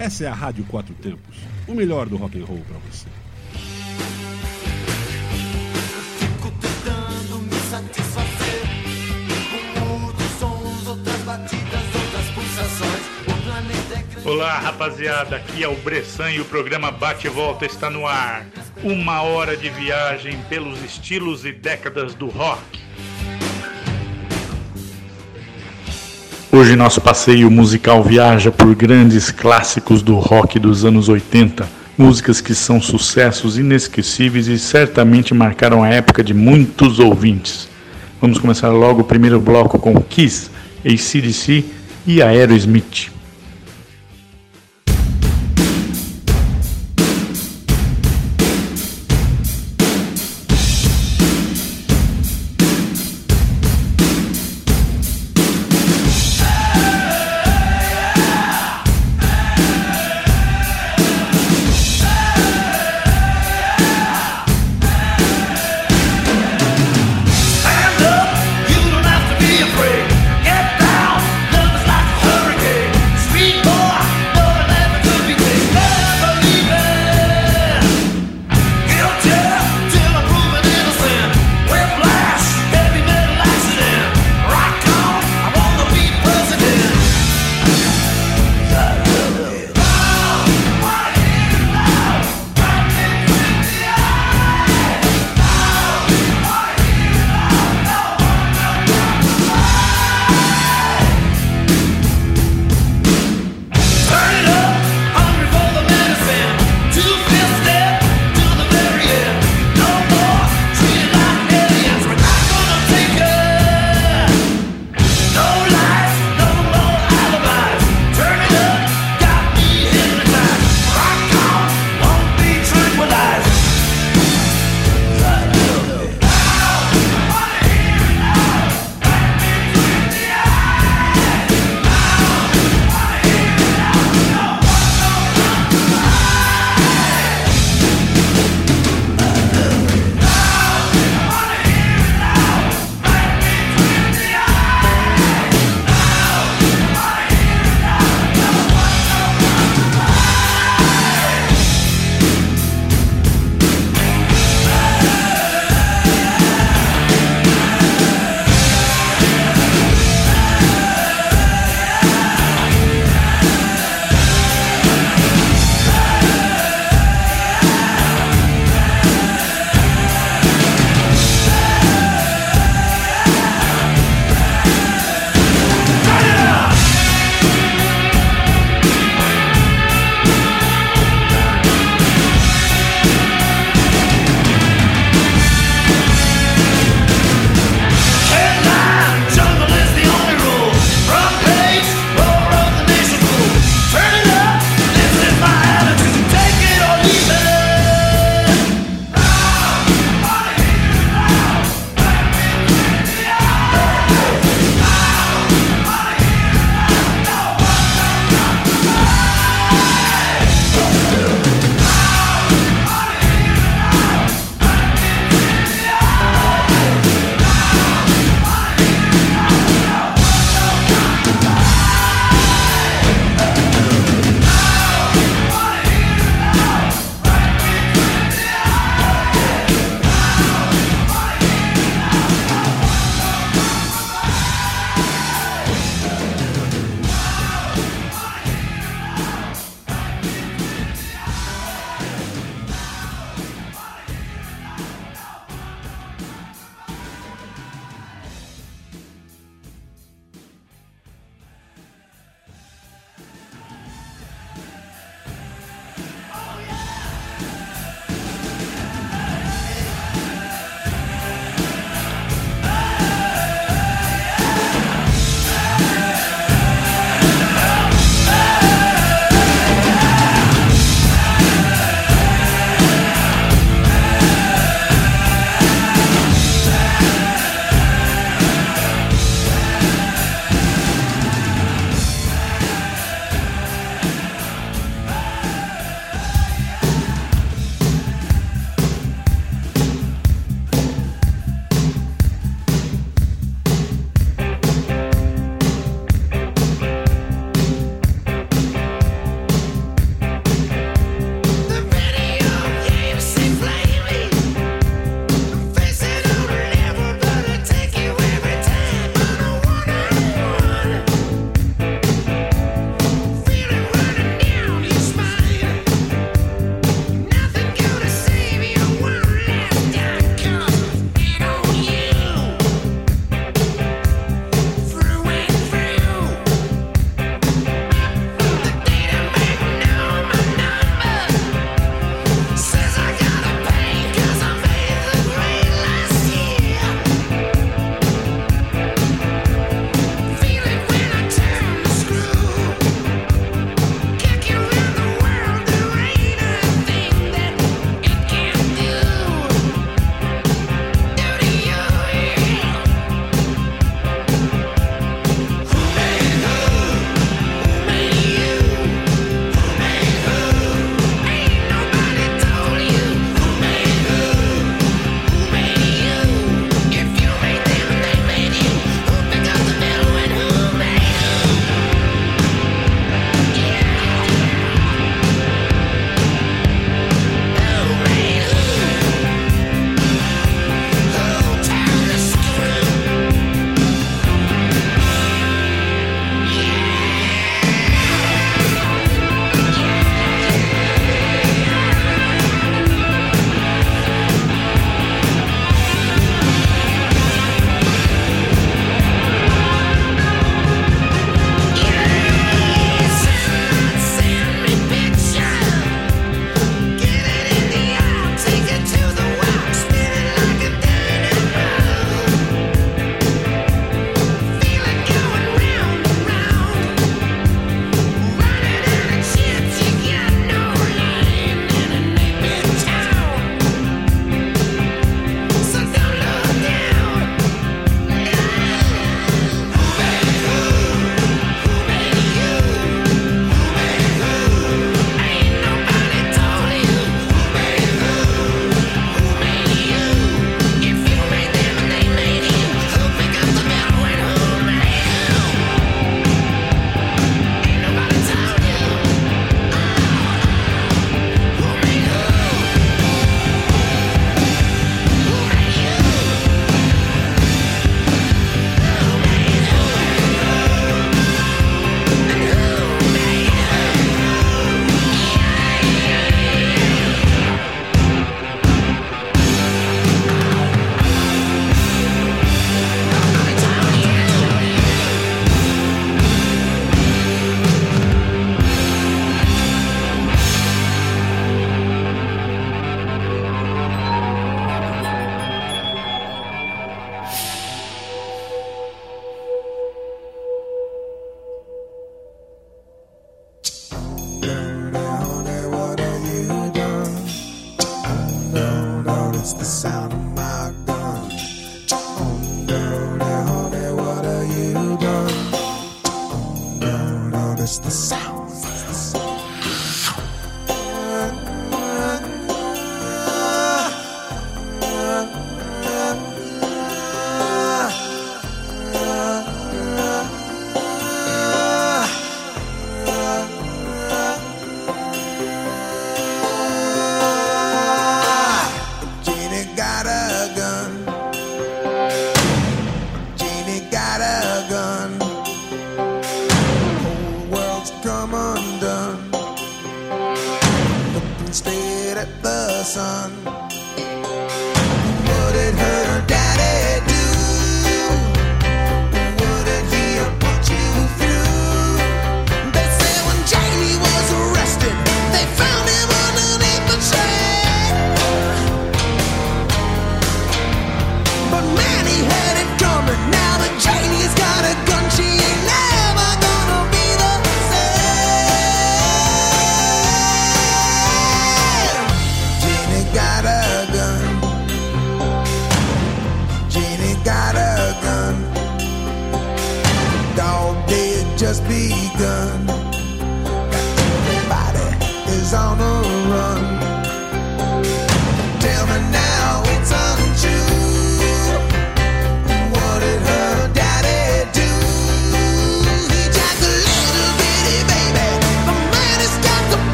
Essa é a Rádio Quatro Tempos, o melhor do rock and roll para você. É. Olá, rapaziada. Aqui é o Bressan e o programa Bate e Volta está no ar. Uma hora de viagem pelos estilos e décadas do rock. Hoje nosso passeio musical viaja por grandes clássicos do rock dos anos 80, músicas que são sucessos inesquecíveis e certamente marcaram a época de muitos ouvintes. Vamos começar logo o primeiro bloco com Kiss, ACDC e Aerosmith.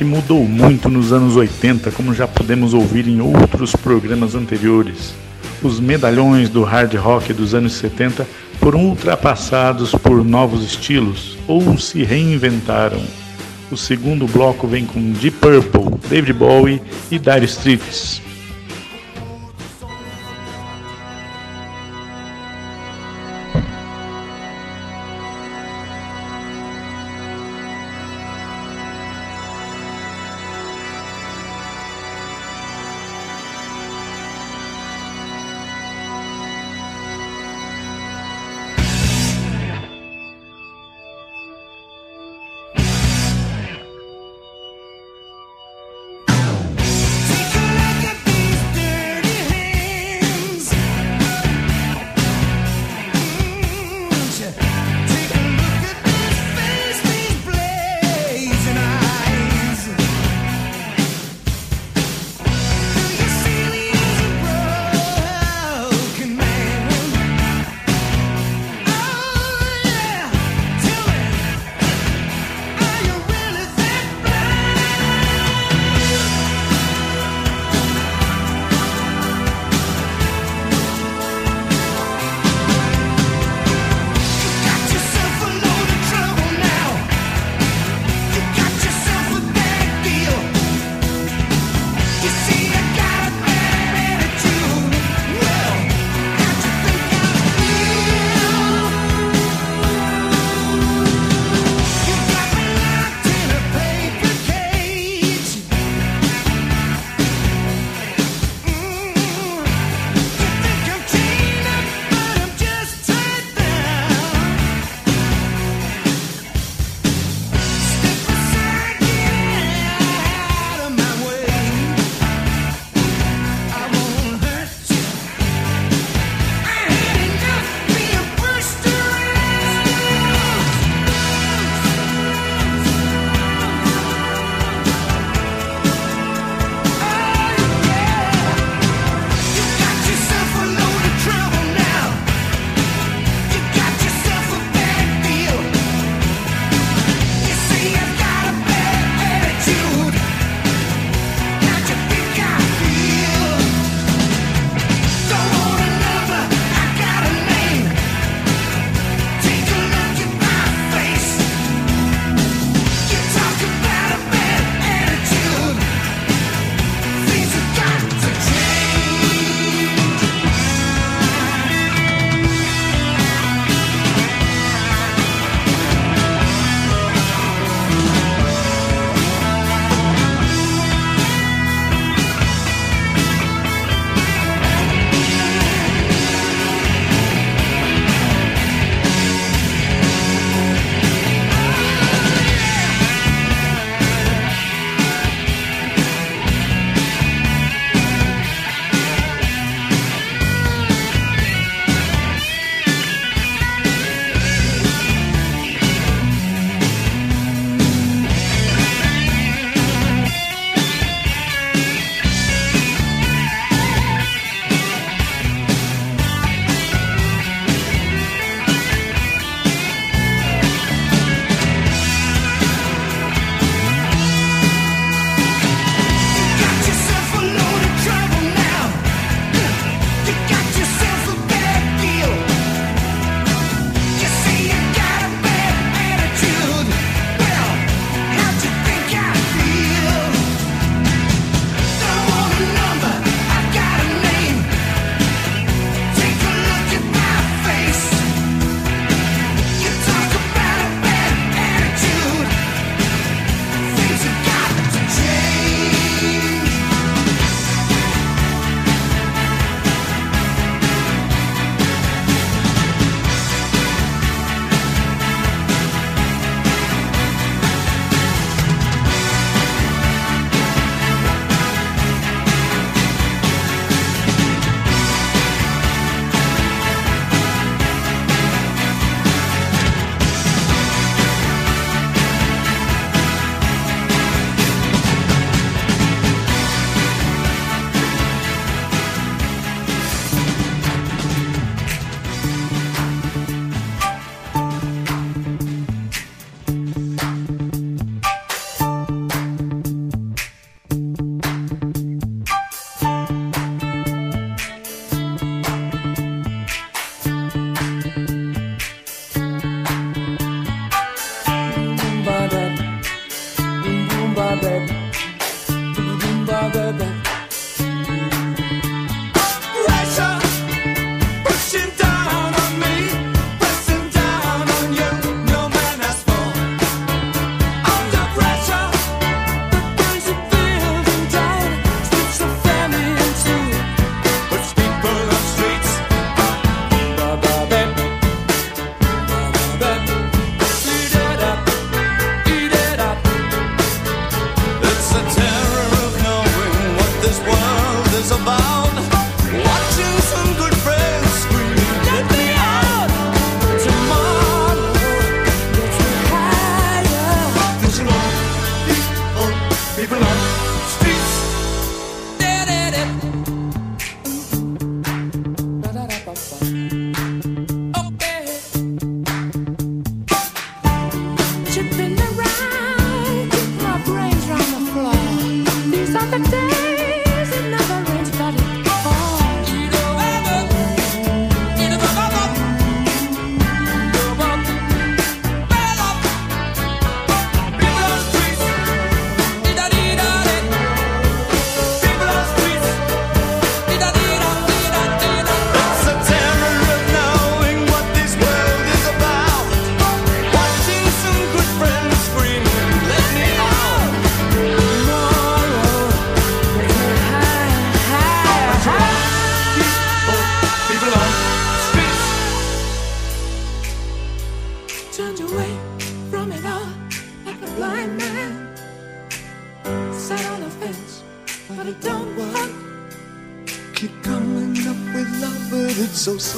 Rock mudou muito nos anos 80, como já podemos ouvir em outros programas anteriores. Os medalhões do hard rock dos anos 70 foram ultrapassados por novos estilos ou se reinventaram. O segundo bloco vem com Deep Purple, David Bowie e Dire Straits.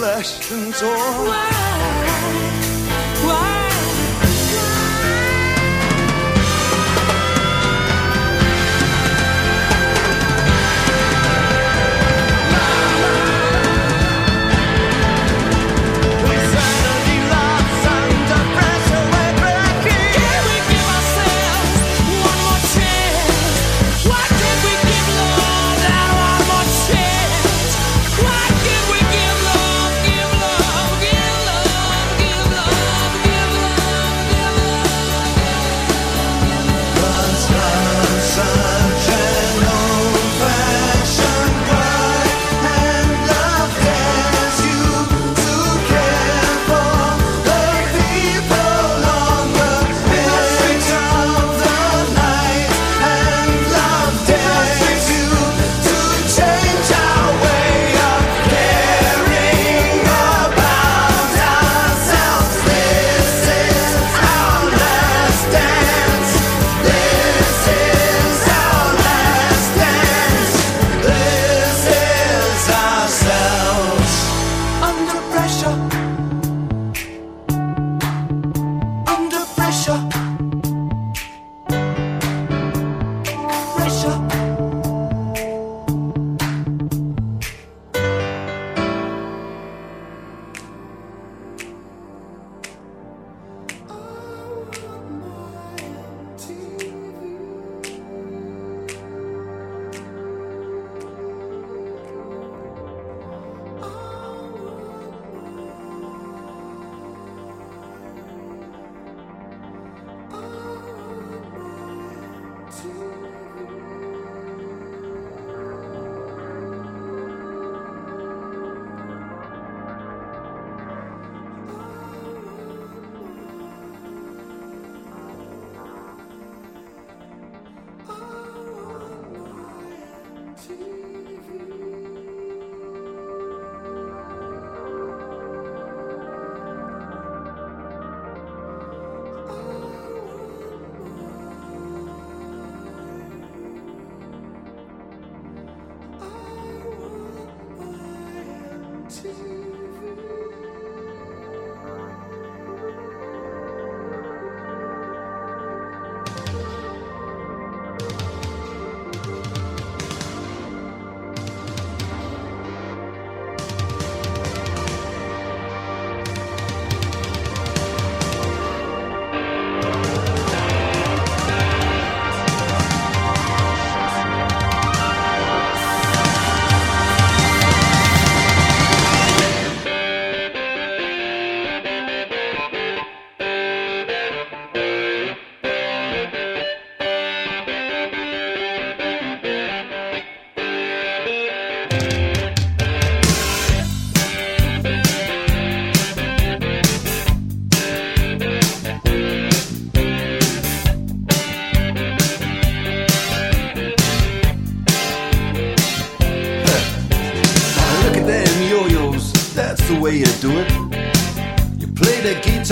flesh and torn.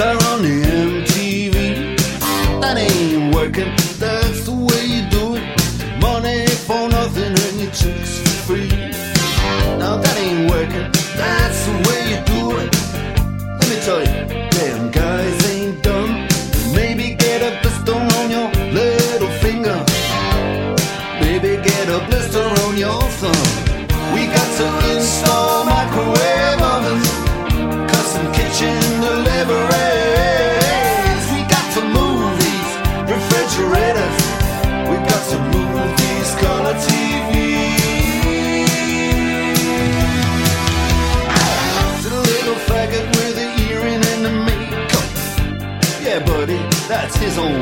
Are on the MTV. That ain't working. his own.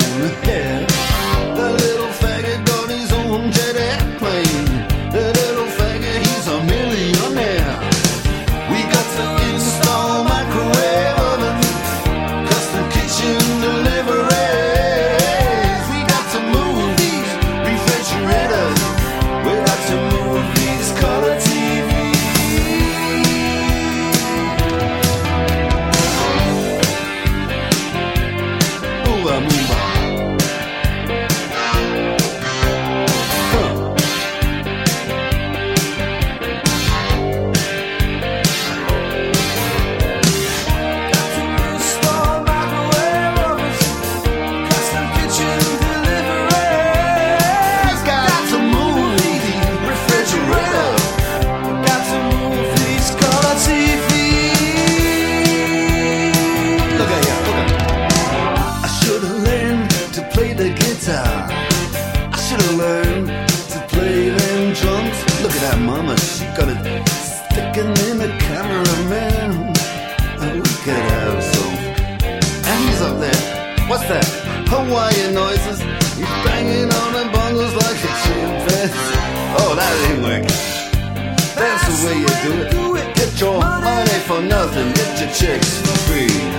nothing, but your chicks for free.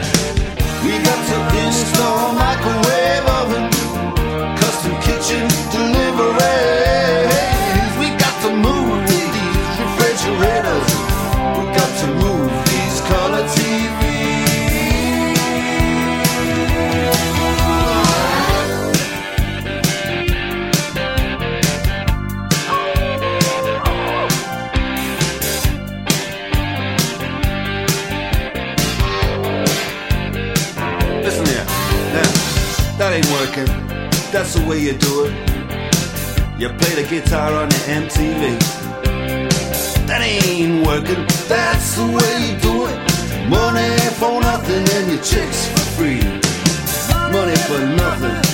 a guitar on the MTV. That ain't working, that's the way you do it. Money for nothing and your chicks for free. Money for nothing.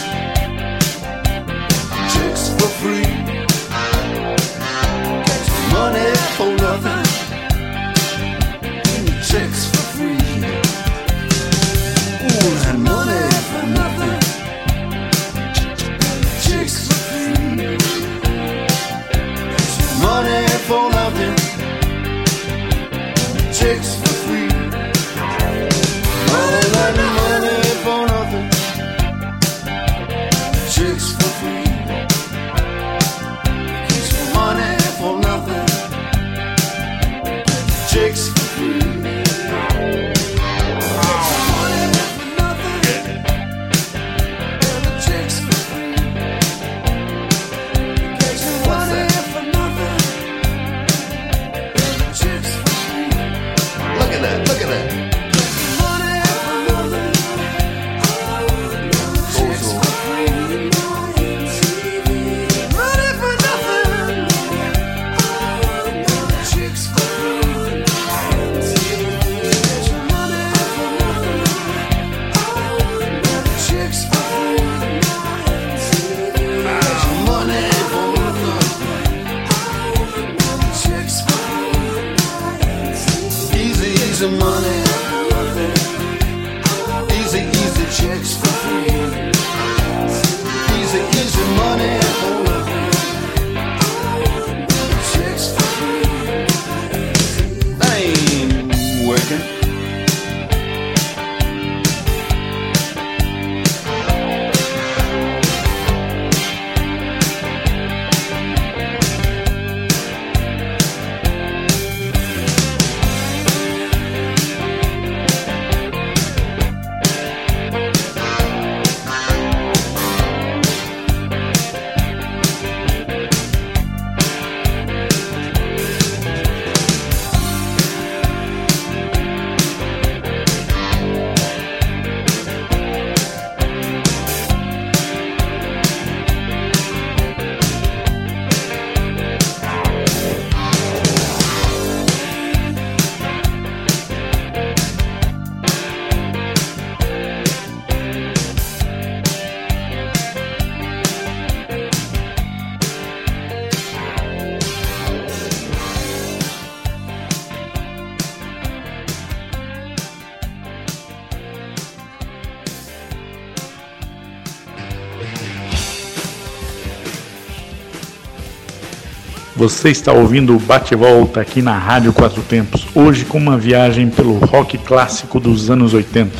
Você está ouvindo o Bate-Volta aqui na Rádio Quatro Tempos, hoje com uma viagem pelo rock clássico dos anos 80.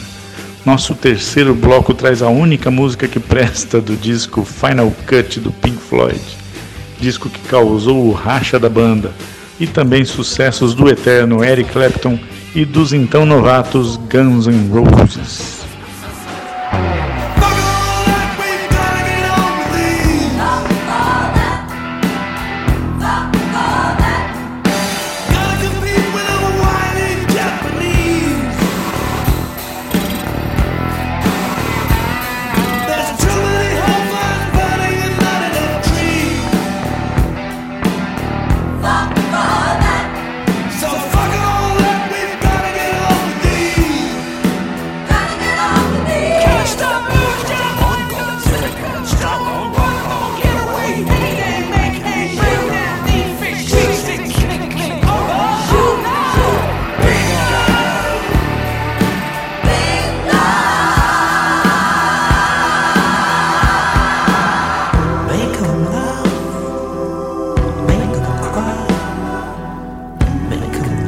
Nosso terceiro bloco traz a única música que presta do disco Final Cut do Pink Floyd, disco que causou o racha da banda, e também sucessos do eterno Eric Clapton e dos então novatos Guns N' Roses.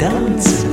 dance.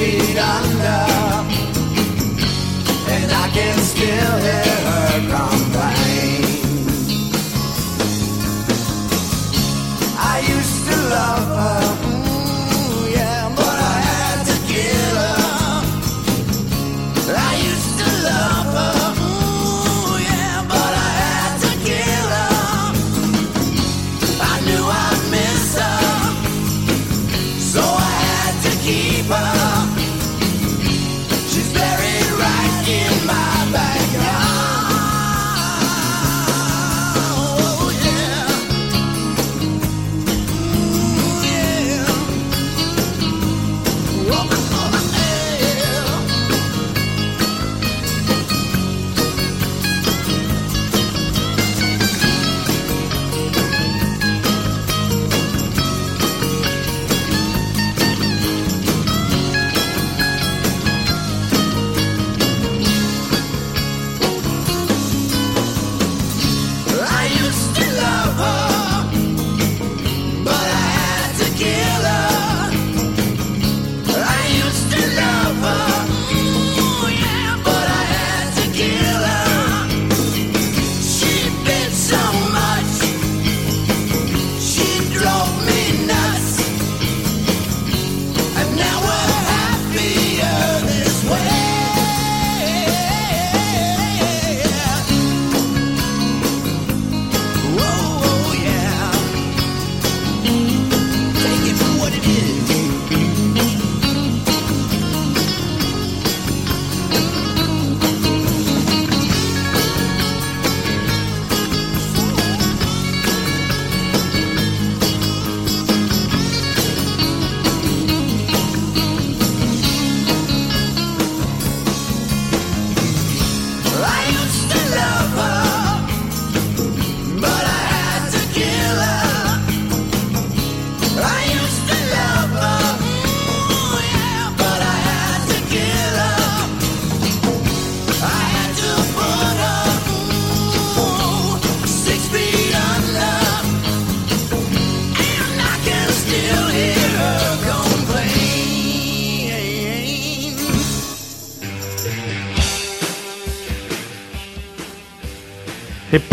feet under, and I can still hear her complain. I used to love.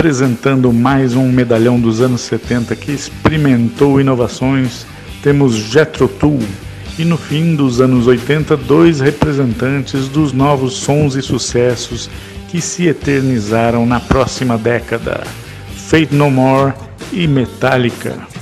apresentando mais um medalhão dos anos 70 que experimentou inovações. Temos Jetro Tool e no fim dos anos 80, dois representantes dos novos sons e sucessos que se eternizaram na próxima década: Fate No More e Metallica.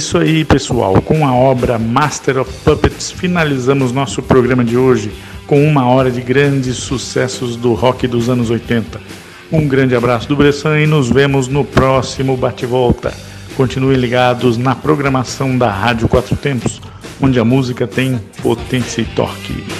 Isso aí, pessoal. Com a obra Master of Puppets, finalizamos nosso programa de hoje com uma hora de grandes sucessos do rock dos anos 80. Um grande abraço do Bressan e nos vemos no próximo bate-volta. Continuem ligados na programação da Rádio Quatro Tempos, onde a música tem potência e torque.